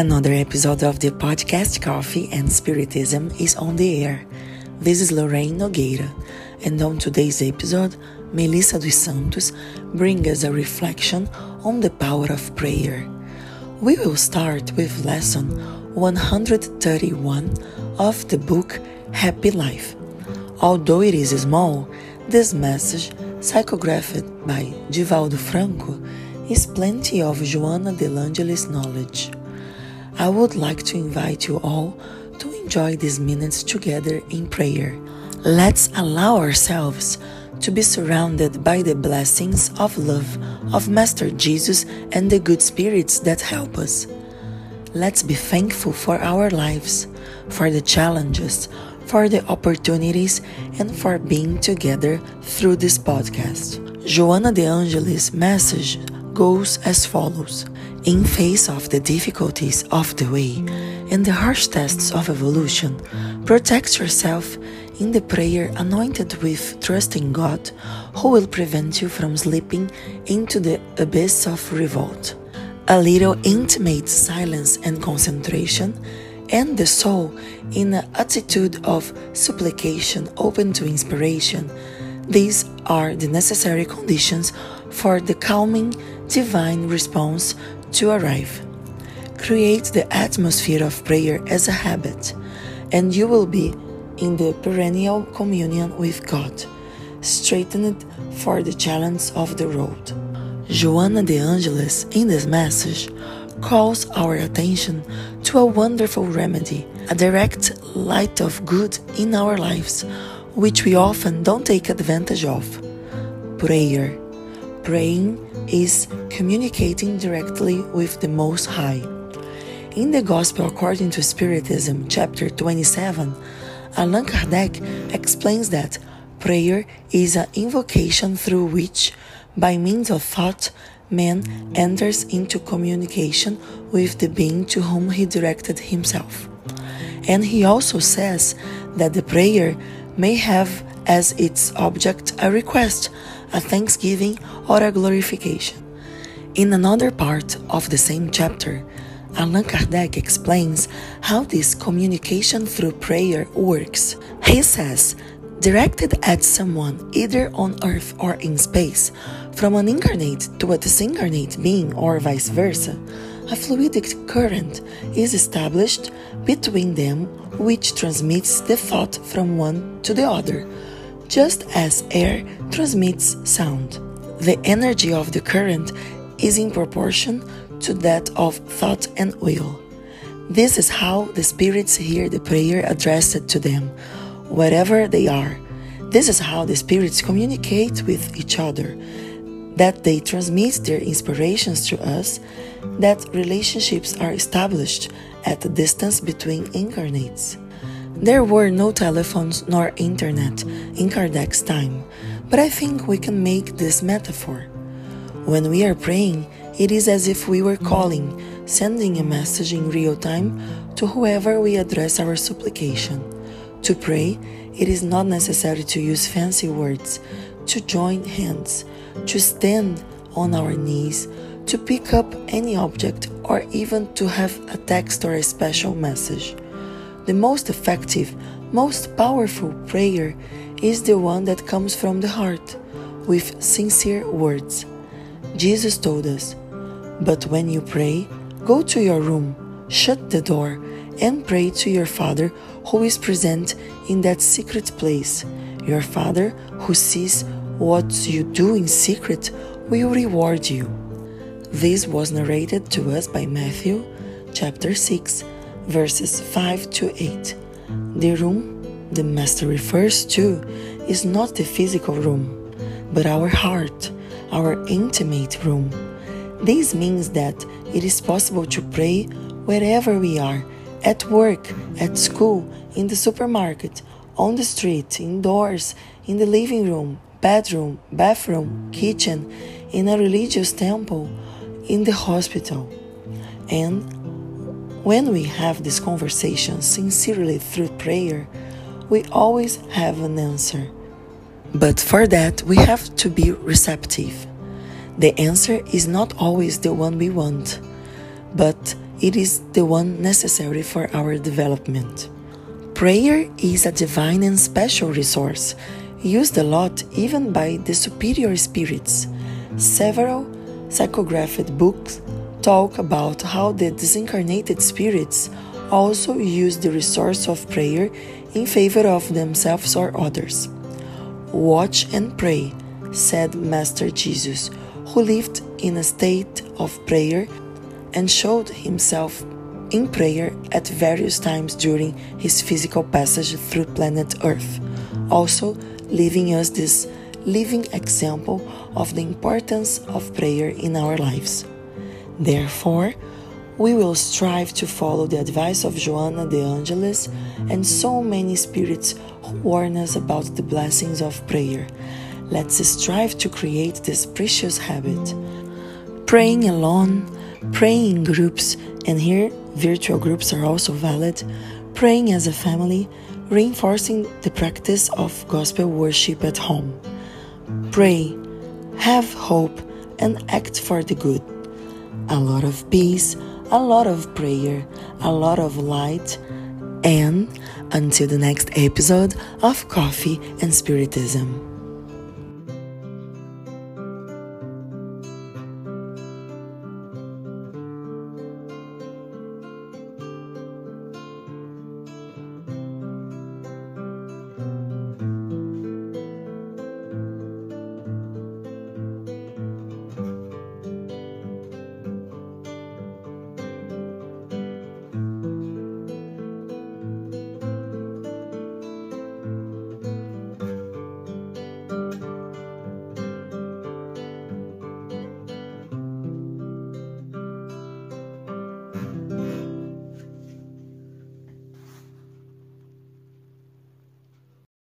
Another episode of the podcast Coffee and Spiritism is on the air. This is Lorraine Nogueira, and on today's episode, Melissa dos Santos brings us a reflection on the power of prayer. We will start with lesson 131 of the book Happy Life. Although it is small, this message, psychographed by Divaldo Franco, is plenty of Joana de Angelis knowledge. I would like to invite you all to enjoy these minutes together in prayer. Let's allow ourselves to be surrounded by the blessings of love of Master Jesus and the good spirits that help us. Let's be thankful for our lives, for the challenges, for the opportunities, and for being together through this podcast. Joana de Angelis' message goes as follows In face of the difficulties of the way and the harsh tests of evolution, protect yourself in the prayer anointed with trusting God, who will prevent you from slipping into the abyss of revolt. A little intimate silence and concentration, and the soul in an attitude of supplication open to inspiration. These are the necessary conditions for the calming divine response to arrive. Create the atmosphere of prayer as a habit, and you will be in the perennial communion with God, straightened for the challenge of the road. Joana de Angelis, in this message, calls our attention to a wonderful remedy, a direct light of good in our lives, which we often don't take advantage of. Prayer. Praying is communicating directly with the Most High. In the Gospel according to Spiritism, chapter 27, Allan Kardec explains that prayer is an invocation through which, by means of thought, man enters into communication with the being to whom he directed himself. And he also says that the prayer may have as its object a request, a thanksgiving, or a glorification. In another part of the same chapter, Allan Kardec explains how this communication through prayer works. He says, directed at someone either on earth or in space, from an incarnate to a disincarnate being or vice versa, a fluidic current is established between them which transmits the thought from one to the other, just as air transmits sound. The energy of the current is in proportion to that of thought and will. This is how the spirits hear the prayer addressed to them, wherever they are. This is how the spirits communicate with each other, that they transmit their inspirations to us, that relationships are established at a distance between incarnates. There were no telephones nor internet in Kardec's time, but I think we can make this metaphor. When we are praying, it is as if we were calling, sending a message in real time to whoever we address our supplication. To pray, it is not necessary to use fancy words, to join hands, to stand on our knees, to pick up any object, or even to have a text or a special message. The most effective, most powerful prayer is the one that comes from the heart, with sincere words. Jesus told us, but when you pray, go to your room, shut the door, and pray to your Father who is present in that secret place. Your Father who sees what you do in secret will reward you. This was narrated to us by Matthew chapter 6, verses 5 to 8. The room the Master refers to is not the physical room, but our heart, our intimate room this means that it is possible to pray wherever we are at work, at school, in the supermarket, on the street, indoors, in the living room, bedroom, bathroom, kitchen, in a religious temple, in the hospital. And when we have this conversation sincerely through prayer, we always have an answer. But for that, we have to be receptive. The answer is not always the one we want, but it is the one necessary for our development. Prayer is a divine and special resource, used a lot even by the superior spirits. Several psychographic books talk about how the disincarnated spirits also use the resource of prayer in favor of themselves or others. Watch and pray, said Master Jesus, who lived in a state of prayer and showed himself in prayer at various times during his physical passage through planet Earth, also leaving us this living example of the importance of prayer in our lives. Therefore, we will strive to follow the advice of Joanna de Angelis and so many spirits who warn us about the blessings of prayer. Let's strive to create this precious habit. Praying alone, praying in groups, and here virtual groups are also valid, praying as a family, reinforcing the practice of gospel worship at home. Pray, have hope, and act for the good. A lot of peace, a lot of prayer, a lot of light, and until the next episode of Coffee and Spiritism.